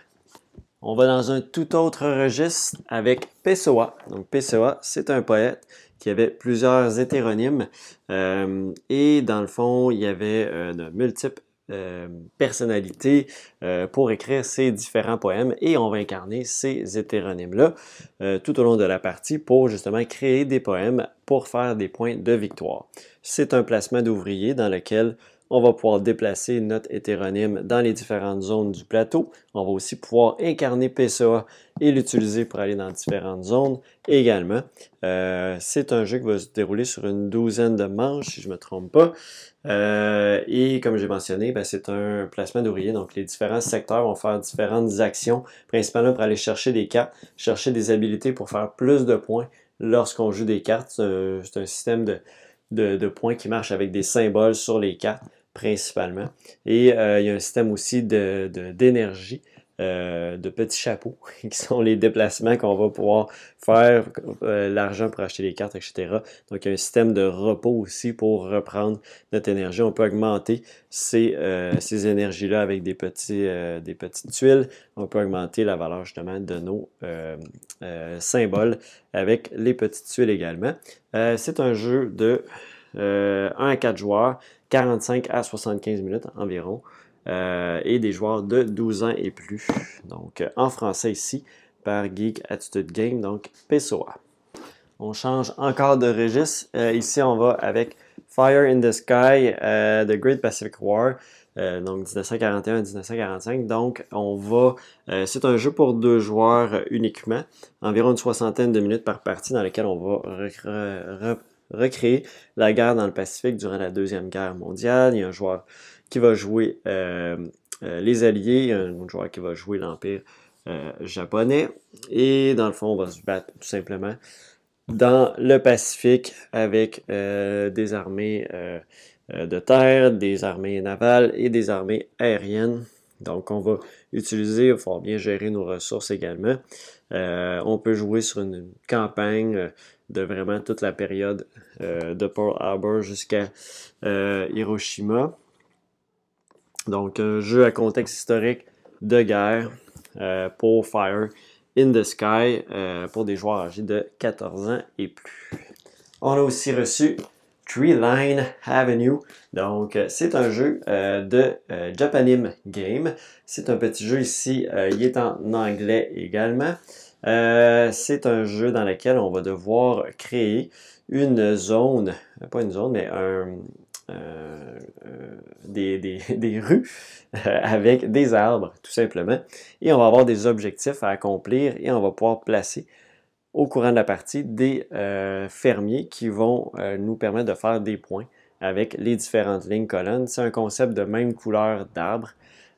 On va dans un tout autre registre avec Pessoa. Donc, Pessoa, c'est un poète qui avait plusieurs hétéronymes. et dans le fond, il y avait de multiples euh, personnalité euh, pour écrire ces différents poèmes et on va incarner ces hétéronymes-là euh, tout au long de la partie pour justement créer des poèmes pour faire des points de victoire. C'est un placement d'ouvrier dans lequel on va pouvoir déplacer notre hétéronyme dans les différentes zones du plateau. On va aussi pouvoir incarner PCA et l'utiliser pour aller dans différentes zones également. Euh, c'est un jeu qui va se dérouler sur une douzaine de manches, si je ne me trompe pas. Euh, et comme j'ai mentionné, ben, c'est un placement d'ouvrier. Donc, les différents secteurs vont faire différentes actions, principalement pour aller chercher des cartes, chercher des habilités pour faire plus de points lorsqu'on joue des cartes. C'est un, système de, de, points qui marche avec des symboles sur les cartes principalement. Et euh, il y a un système aussi d'énergie. De, euh, de petits chapeaux, qui sont les déplacements qu'on va pouvoir faire, euh, l'argent pour acheter les cartes, etc. Donc, il y a un système de repos aussi pour reprendre notre énergie. On peut augmenter ces, ces énergies-là avec des, petits, des petites tuiles. On peut augmenter la valeur justement de nos symboles avec les petites tuiles également. C'est un jeu de 1 à 4 joueurs 45 à 75 minutes environ, euh, et des joueurs de 12 ans et plus. Donc, euh, en français ici, par Geek Attitude Game, donc PSOA. on change encore de registre. ici, on va avec Fire in the Sky The Great Pacific War. donc 1941-1945. Donc, on va. c'est un jeu pour deux joueurs uniquement, environ une soixantaine de minutes par partie, dans lequel on va recréer la guerre dans le Pacifique durant la Deuxième Guerre mondiale. Il y a un joueur qui va jouer euh, euh, les Alliés, un joueur qui va jouer l'Empire euh, japonais. Et dans le fond, on va se battre tout simplement dans le Pacifique avec des armées de terre, des armées navales et des armées aériennes. Donc, on va utiliser, il va bien gérer nos ressources également. on peut jouer sur une campagne de vraiment toute la période euh, de Pearl Harbor jusqu'à euh, Hiroshima. Donc, un jeu à contexte historique de guerre euh, pour Fire in the Sky pour des joueurs âgés de 14 ans et plus. On a aussi reçu Tree Line Avenue. Donc, c'est un jeu de Japanim Game. C'est un petit jeu ici. il est en anglais également. Euh, c'est un jeu dans lequel on va devoir créer une zone, pas une zone, mais un, euh, euh, des, rues avec des arbres, tout simplement. Et on va avoir des objectifs à accomplir et on va pouvoir placer au courant de la partie des fermiers qui vont nous permettre de faire des points avec les différentes lignes colonnes. C'est un concept de même couleur d'arbre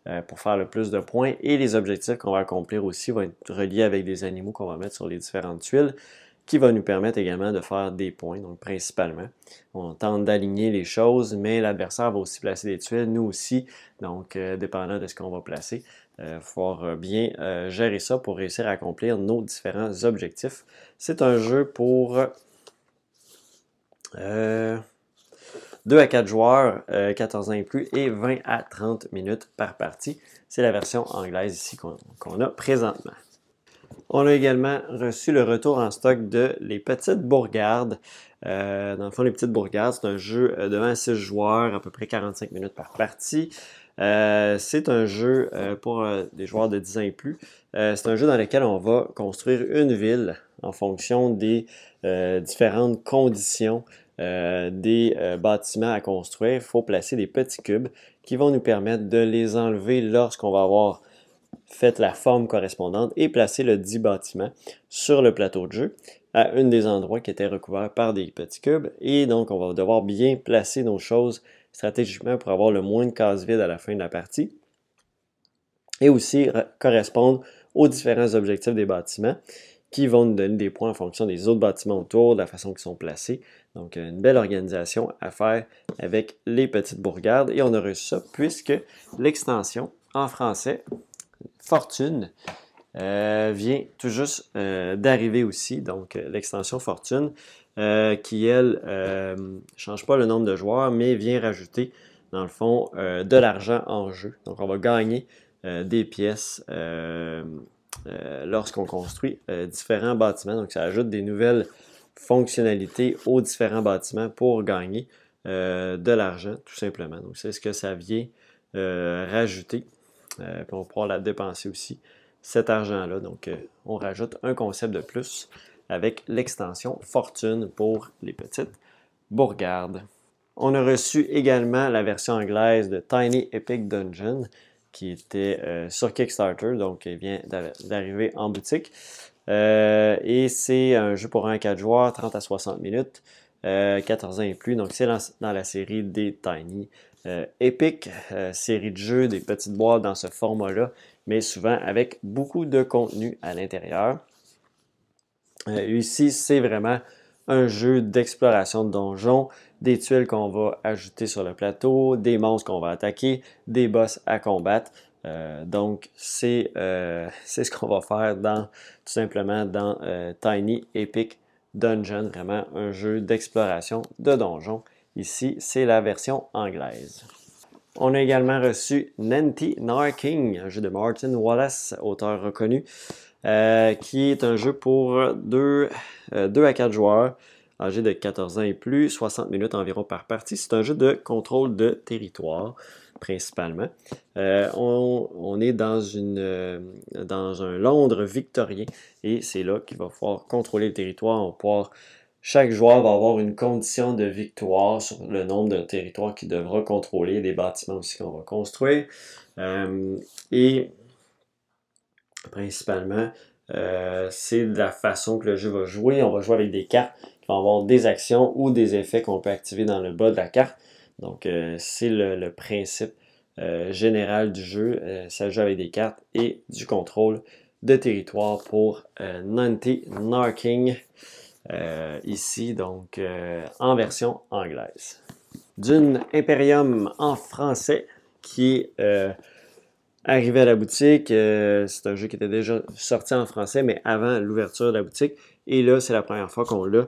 euh, pour faire le plus de points. Et les objectifs qu'on va accomplir aussi vont être reliés avec des animaux qu'on va mettre sur les différentes tuiles qui va nous permettre également de faire des points, donc principalement. On tente d'aligner les choses, mais l'adversaire va aussi placer des tuiles, nous aussi, donc euh, dépendant de ce qu'on va placer. Il euh, faut bien gérer ça pour réussir à accomplir nos différents objectifs. C'est un jeu pour 2 à 4 joueurs, 14 euh, ans et plus, et 20 à 30 minutes par partie. C'est la version anglaise ici qu'on a présentement. On a également reçu le retour en stock de Les Petites Bourgardes. Euh, dans le fond, Les Petites Bourgardes, c'est un jeu euh, de 26 joueurs, à peu près 45 minutes par partie. c'est un jeu pour des joueurs de 10 ans et plus. c'est un jeu dans lequel on va construire une ville en fonction des différentes conditions euh, des euh, bâtiments à construire, il faut placer des petits cubes qui vont nous permettre de les enlever lorsqu'on va avoir fait la forme correspondante et placer le dit bâtiment sur le plateau de jeu à un des endroits qui étaient recouverts par des petits cubes. Et donc, on va devoir bien placer nos choses stratégiquement pour avoir le moins de cases vides à la fin de la partie. Et aussi correspondre aux différents objectifs des bâtiments qui vont nous donner des points en fonction des autres bâtiments autour, de la façon qu'ils sont placés. Donc, une belle organisation à faire avec les petites bourgades. Et on a reçu ça puisque l'extension en français, Fortune, euh, vient tout juste euh, d'arriver aussi. Donc, l'extension Fortune, euh, qui, elle, ne change pas le nombre de joueurs, mais vient rajouter, dans le fond, de l'argent en jeu. Donc, on va gagner des pièces euh, lorsqu'on construit euh, différents bâtiments. Donc, ça ajoute des nouvelles fonctionnalités aux différents bâtiments pour gagner euh, de l'argent, tout simplement. Donc, c'est ce que ça vient rajouter. Puis on pourra la dépenser aussi, cet argent-là. Donc, on rajoute un concept de plus avec l'extension Fortune pour les petites bourgardes. On a reçu également la version anglaise de Tiny Epic Dungeon qui était euh, sur Kickstarter, donc il vient d'arriver en boutique. Euh, et c'est un jeu pour un 4 joueurs, 30 à 60 minutes, 14 euh, ans et plus. Donc c'est dans, la série des Tiny Epic, série de jeux, des petites boîtes dans ce format-là, mais souvent avec beaucoup de contenu à l'intérieur. ici, c'est vraiment un jeu d'exploration de donjons, des tuiles qu'on va ajouter sur le plateau, des monstres qu'on va attaquer, des boss à combattre. Euh, donc, euh, c'est ce qu'on va faire dans, tout simplement dans euh, Tiny Epic Dungeon, vraiment un jeu d'exploration de donjons. Ici, c'est la version anglaise. On a également reçu Nanty Narking, un jeu de Martin Wallace, auteur reconnu, qui est un jeu pour 2 à 4 joueurs âgé de 14 ans et plus, 60 minutes environ par partie. C'est un jeu de contrôle de territoire. principalement. On, est dans, dans un Londres victorien et c'est là qu'il va falloir contrôler le territoire. On va pouvoir chaque joueur va avoir une condition de victoire sur le nombre de territoires qu'il devra contrôler, des bâtiments aussi qu'on va construire. Euh, et principalement, euh, c'est la façon que le jeu va jouer. On va jouer avec des cartes qui vont avoir des actions ou des effets qu'on peut activer dans le bas de la carte. Donc, euh, c'est le, principe général du jeu. ça joue avec des cartes et du contrôle de territoire pour Nanti Narking. Euh, ici, donc euh, en version anglaise. Dune Imperium en français qui euh, arrivé à la boutique. c'est un jeu qui était déjà sorti en français, mais avant l'ouverture de la boutique. Et là, c'est la première fois qu'on l'a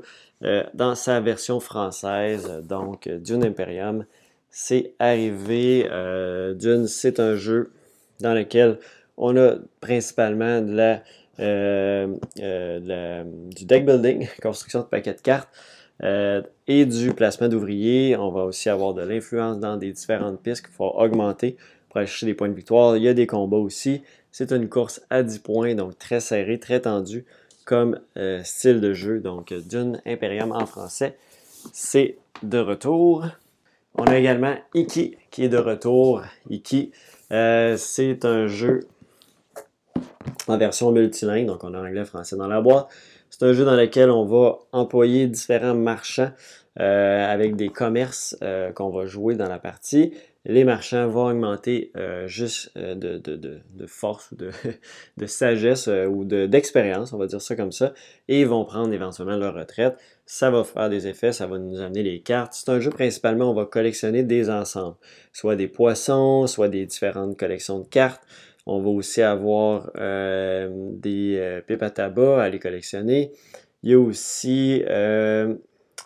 dans sa version française. Donc, Dune Imperium, c'est arrivé. Dune, c'est un jeu dans lequel on a principalement de la euh, euh, du deck building, construction de paquets de cartes, euh, et du placement d'ouvriers. On va aussi avoir de l'influence dans des différentes pistes qu'il faut augmenter pour aller chercher des points de victoire. Il y a des combats aussi. C'est une course à 10 points, donc très serré, très tendu comme style de jeu. Donc Dune Imperium en français, c'est de retour. On a également Iki qui est de retour. Iki, c'est un jeu en version multilingue, donc on a anglais, français dans la boîte. C'est un jeu dans lequel on va employer différents marchands euh, avec des commerces euh, qu'on va jouer dans la partie. Les marchands vont augmenter euh, juste de, force ou de, sagesse ou d'expérience, on va dire ça comme ça, et ils vont prendre éventuellement leur retraite. Ça va faire des effets, ça va nous amener les cartes. C'est un jeu principalement, on va collectionner des ensembles, soit des poissons, soit des différentes collections de cartes. On va aussi avoir euh, des euh, pipes à tabac à les collectionner. Il y a aussi euh,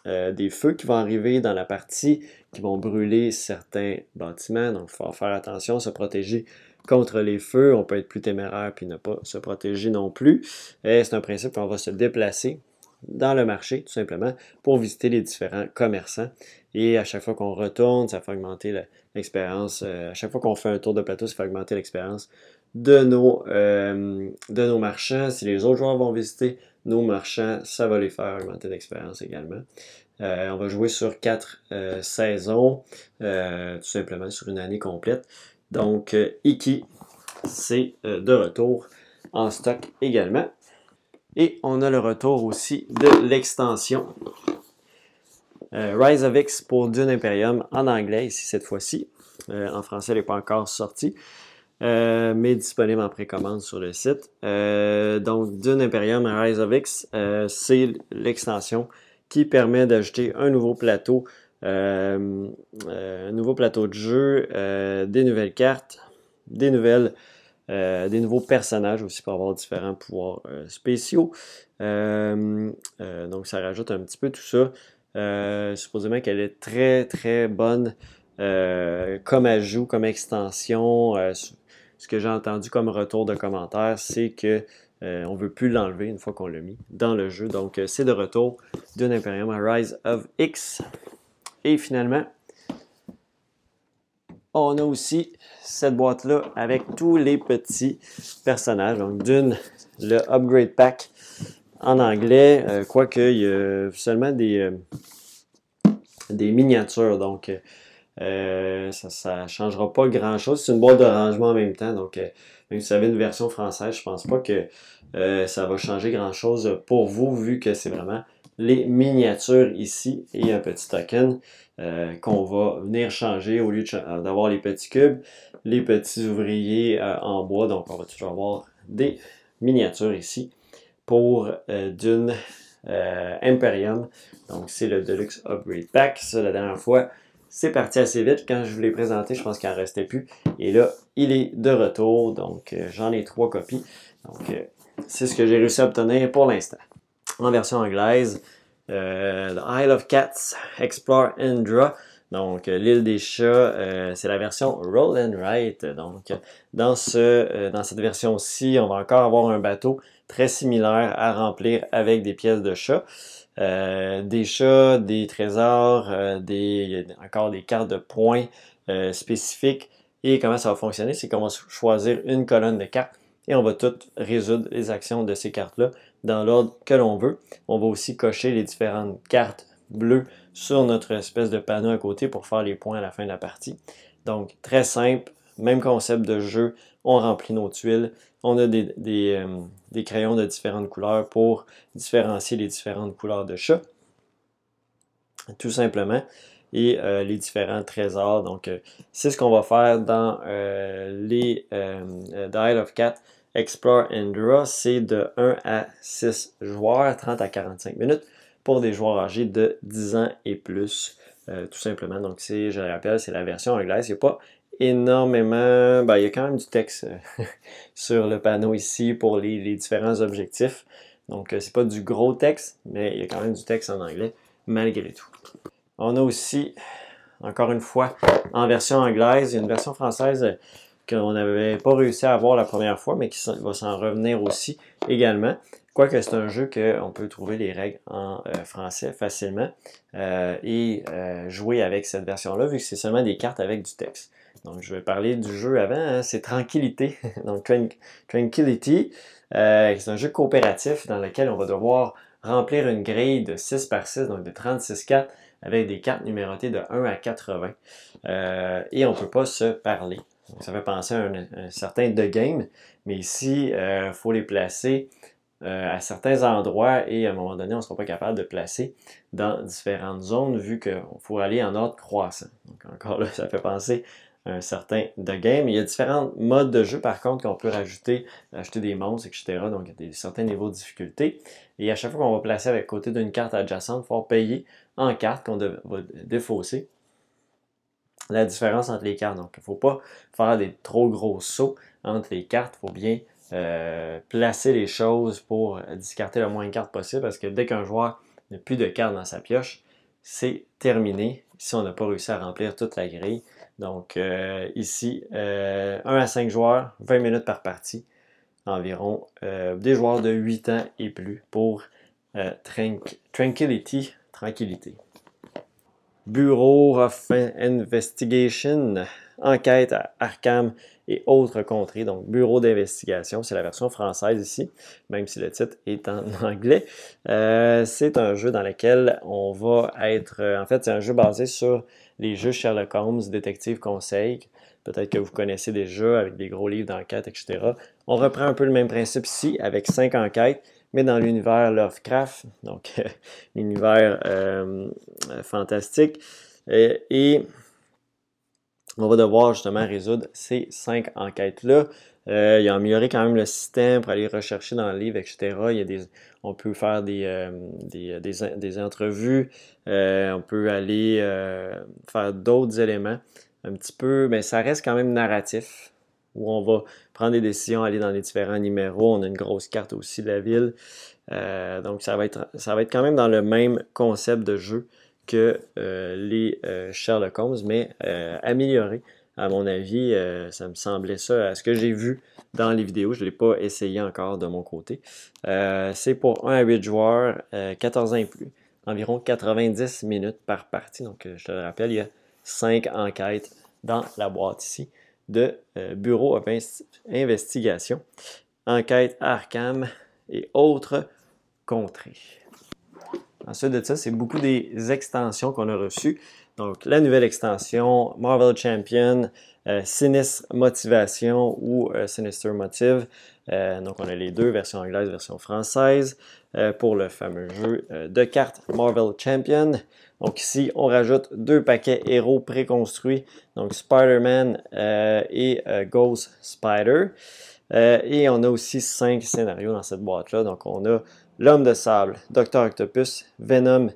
des feux qui vont arriver dans la partie qui vont brûler certains bâtiments. Donc, il faut faire attention, se protéger contre les feux. On peut être plus téméraire puis ne pas se protéger non plus. C'est un principe qu'on va se déplacer dans le marché, tout simplement, pour visiter les différents commerçants. Et à chaque fois qu'on retourne, ça fait augmenter l'expérience. Euh, à chaque fois qu'on fait un tour de plateau, ça fait augmenter l'expérience de nos, euh, de nos marchands. Si les autres joueurs vont visiter nos marchands, ça va les faire augmenter l'expérience également. Euh, on va jouer sur quatre saisons, tout simplement sur une année complète. Donc, Iki, c'est de retour en stock également. Et on a le retour aussi de l'extension Rise of X pour Dune Imperium en anglais ici cette fois-ci. Euh, en français, elle n'est pas encore sortie, euh, mais disponible en précommande sur le site. donc Dune Imperium Rise of X, c'est l'extension qui permet d'ajouter un nouveau plateau, un nouveau plateau de jeu, des nouvelles cartes, des nouvelles euh, des nouveaux personnages aussi pour avoir différents pouvoirs euh, spéciaux. Euh, donc ça rajoute un petit peu tout ça. Supposément qu'elle est très très bonne comme ajout, comme extension. ce que j'ai entendu comme retour de commentaires, c'est que on ne veut plus l'enlever une fois qu'on l'a mis dans le jeu. Donc c'est de retour d'un Imperium Rise of X. Et finalement, on a aussi cette boîte-là avec tous les petits personnages. Donc, d'une, le Upgrade Pack en anglais, euh, quoique il y a seulement des, euh, des miniatures. Donc, euh, ça ne changera pas grand-chose. C'est une boîte de rangement en même temps. Donc, même si vous avez une version française, je pense pas que ça va changer grand-chose pour vous, vu que c'est vraiment les miniatures ici et un petit token. Qu'on va venir changer au lieu d'avoir les petits cubes, les petits ouvriers en bois. Donc, on va toujours avoir des miniatures ici pour d'une Imperium. Donc, c'est le Deluxe Upgrade Pack. Ça, la dernière fois, c'est parti assez vite. Quand je vous l'ai présenté, je pense qu'il n'en restait plus. Et là, il est de retour. Donc, j'en ai trois copies. Donc, c'est ce que j'ai réussi à obtenir pour l'instant. En version anglaise, euh, The Isle of Cats, Explore and Draw. Donc, euh, l'île des chats, euh, c'est la version Roll and Write. Donc, dans, ce, dans cette version-ci, on va encore avoir un bateau très similaire à remplir avec des pièces de chat. des chats, des trésors, des, encore des cartes de points spécifiques Et comment ça va fonctionner? C'est qu'on va choisir une colonne de cartes et on va toutes résoudre les actions de ces cartes-là dans l'ordre que l'on veut. On va aussi cocher les différentes cartes bleues sur notre espèce de panneau à côté pour faire les points à la fin de la partie. Donc, très simple, même concept de jeu. On remplit nos tuiles. On a des, euh, crayons de différentes couleurs pour différencier les différentes couleurs de chat. Tout simplement. Et euh, les différents trésors. Donc, euh, c'est ce qu'on va faire dans les Dial of Cat Explore and Draw. C'est de 1 à 6 joueurs, 30 à 45 minutes pour des joueurs âgés de 10 ans et plus. tout simplement. Donc, c'est, je le rappelle, c'est la version anglaise. Il n'y a pas énormément. Ben, il y a quand même du texte euh, sur le panneau ici pour les, différents objectifs. Donc, euh, c'est pas du gros texte, mais il y a quand même du texte en anglais, malgré tout. On a aussi, encore une fois, en version anglaise, il y a une version française euh, qu'on n'avait pas réussi à avoir la première fois, mais qui va s'en revenir aussi également. Quoique c'est un jeu qu'on peut trouver les règles en français facilement et jouer avec cette version-là, vu que c'est seulement des cartes avec du texte. Donc, je vais parler du jeu avant, hein, c'est Tranquillité. Donc, Tranquility, euh, c'est un jeu coopératif dans lequel on va devoir remplir une grille de 6 par 6, donc de 36 cartes, avec des cartes numérotées de 1 à 80. Euh, et on ne peut pas se parler. Ça fait penser à un, certain de game, mais ici, il euh, faut les placer à certains endroits et à un moment donné, on ne sera pas capable de placer dans différentes zones vu qu'il faut aller en ordre croissant. Donc encore là, ça fait penser un certain de game. Il y a différents modes de jeu par contre qu'on peut rajouter, acheter des monstres, etc. Donc il y a des, certains niveaux de difficulté. Et à chaque fois qu'on va placer avec côté d'une carte adjacente, il faut payer en carte qu'on va défausser la différence entre les cartes. Donc il ne faut pas faire des trop gros sauts entre les cartes. Il faut bien euh, placer les choses pour discarter le moins de cartes possible parce que dès qu'un joueur n'a plus de cartes dans sa pioche, c'est terminé si on n'a pas réussi à remplir toute la grille. Donc euh, ici, 1 euh, à 5 joueurs, 20 minutes par partie, environ euh, des joueurs de 8 ans et plus pour Tranquility, tranquillité. Bureau of Investigation, enquête à Arkham et autres contrées. Donc, bureau d'investigation, c'est la version française ici, même si le titre est en anglais. c'est un jeu dans lequel on va être, en fait, c'est un jeu basé sur les jeux Sherlock Holmes, Détective Conseil. Peut-être que vous connaissez des jeux avec des gros livres d'enquête, etc. On reprend un peu le même principe ici avec cinq enquêtes, mais dans l'univers Lovecraft, donc l'univers euh, fantastique. Et, on va devoir justement résoudre ces cinq enquêtes-là. Euh, il a amélioré quand même le système pour aller rechercher dans le livre, etc. Il y a des, on peut faire des, euh, entrevues, euh, on peut aller euh, faire d'autres éléments. Un petit peu, mais ça reste quand même narratif, où on va prendre des décisions, aller dans les différents numéros. On a une grosse carte aussi de la ville. donc ça va, être, ça va être quand même dans le même concept de jeu que les Sherlock Holmes, mais amélioré à mon avis, euh, ça me semblait ça, à ce que j'ai vu dans les vidéos, je ne l'ai pas essayé encore de mon côté. Euh, c'est pour 1 à 8 joueurs, 14 euh, ans et plus, environ 90 minutes par partie. Donc, je te le rappelle, il y a 5 enquêtes dans la boîte ici de Bureau d'investigation, enquête Arkham et autres contrées. Ensuite de ça, c'est beaucoup des extensions qu'on a reçues. Donc, la nouvelle extension Marvel Champion, euh, Sinistre Motivation ou euh, Sinister Motive. Euh, donc, on a les deux, version anglaise, version française, pour le fameux jeu de cartes Marvel Champion. Donc, ici, on rajoute deux paquets héros préconstruits, donc Spider-Man et Ghost Spider. et on a aussi cinq scénarios dans cette boîte-là. Donc, on a L'Homme de Sable, Docteur Octopus, Venom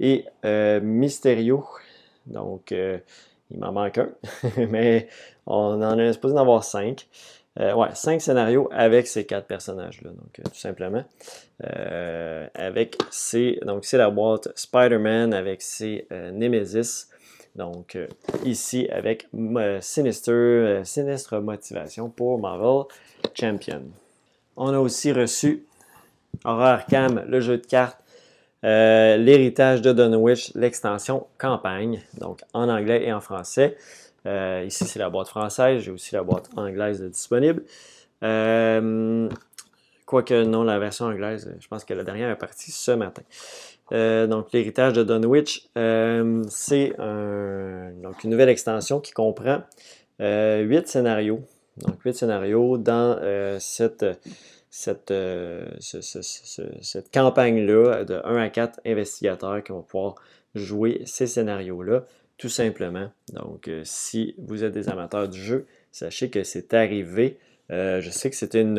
et Mysterio. Donc, euh, il m'en manque un. Mais on en est supposé en avoir cinq. Euh, ouais, cinq scénarios avec ces quatre personnages-là, donc euh, tout simplement. avec ces, donc c'est la boîte Spider-Man avec ses Nemesis. Donc ici avec Sinister, Sinistre Motivation pour Marvel Champion. On a aussi reçu Horror Cam, le jeu de cartes euh, l'héritage de Dunwich, l'extension campagne, donc en anglais et en français. Ici, c'est la boîte française. J'ai aussi la boîte anglaise disponible. Quoique non, la version anglaise, je pense que la dernière est partie ce matin. donc, l'héritage de Dunwich, c'est une nouvelle extension qui comprend huit scénarios. Donc, huit scénarios dans cette cette, euh, cette campagne-là de 1 à 4 investigateurs qui vont pouvoir jouer ces scénarios-là, tout simplement. Donc, euh, si vous êtes des amateurs du jeu, sachez que c'est arrivé. Euh, je sais que c'était une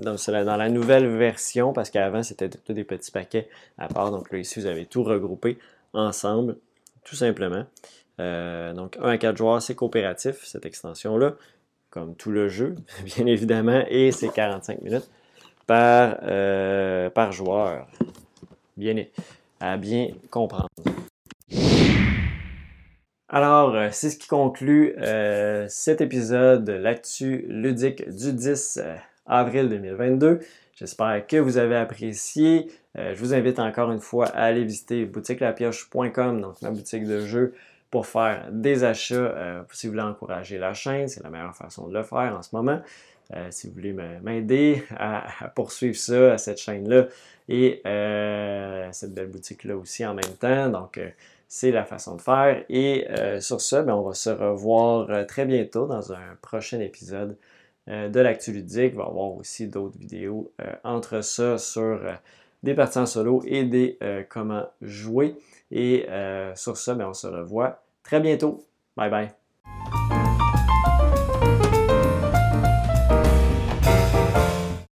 dans, dans, la nouvelle version, parce qu'avant, c'était tous des petits paquets à part. Donc là, ici, vous avez tout regroupé ensemble, tout simplement. donc, 1 à 4 joueurs, c'est coopératif, cette extension-là comme tout le jeu, bien évidemment, et c'est 45 minutes par, euh, par joueur. Bien, à bien comprendre. Alors, euh, c'est ce qui conclut euh, cet épisode de l'actu ludique du 10 avril 2022. J'espère que vous avez apprécié. je vous invite encore une fois à aller visiter boutiquelapioche.com, donc ma boutique de jeux pour faire des achats. Euh, si vous voulez encourager la chaîne, c'est la meilleure façon de le faire en ce moment. Euh, si vous voulez m'aider à, poursuivre ça, à cette chaîne-là et euh, cette belle boutique-là aussi en même temps. C'est la façon de faire. Et sur ce, ben, on va se revoir très bientôt dans un prochain épisode de l'Actu Ludique. Va y avoir aussi d'autres vidéos entre ça sur des parties en solo et des comment jouer. Et sur ça, ben, on se revoit très bientôt. Bye bye.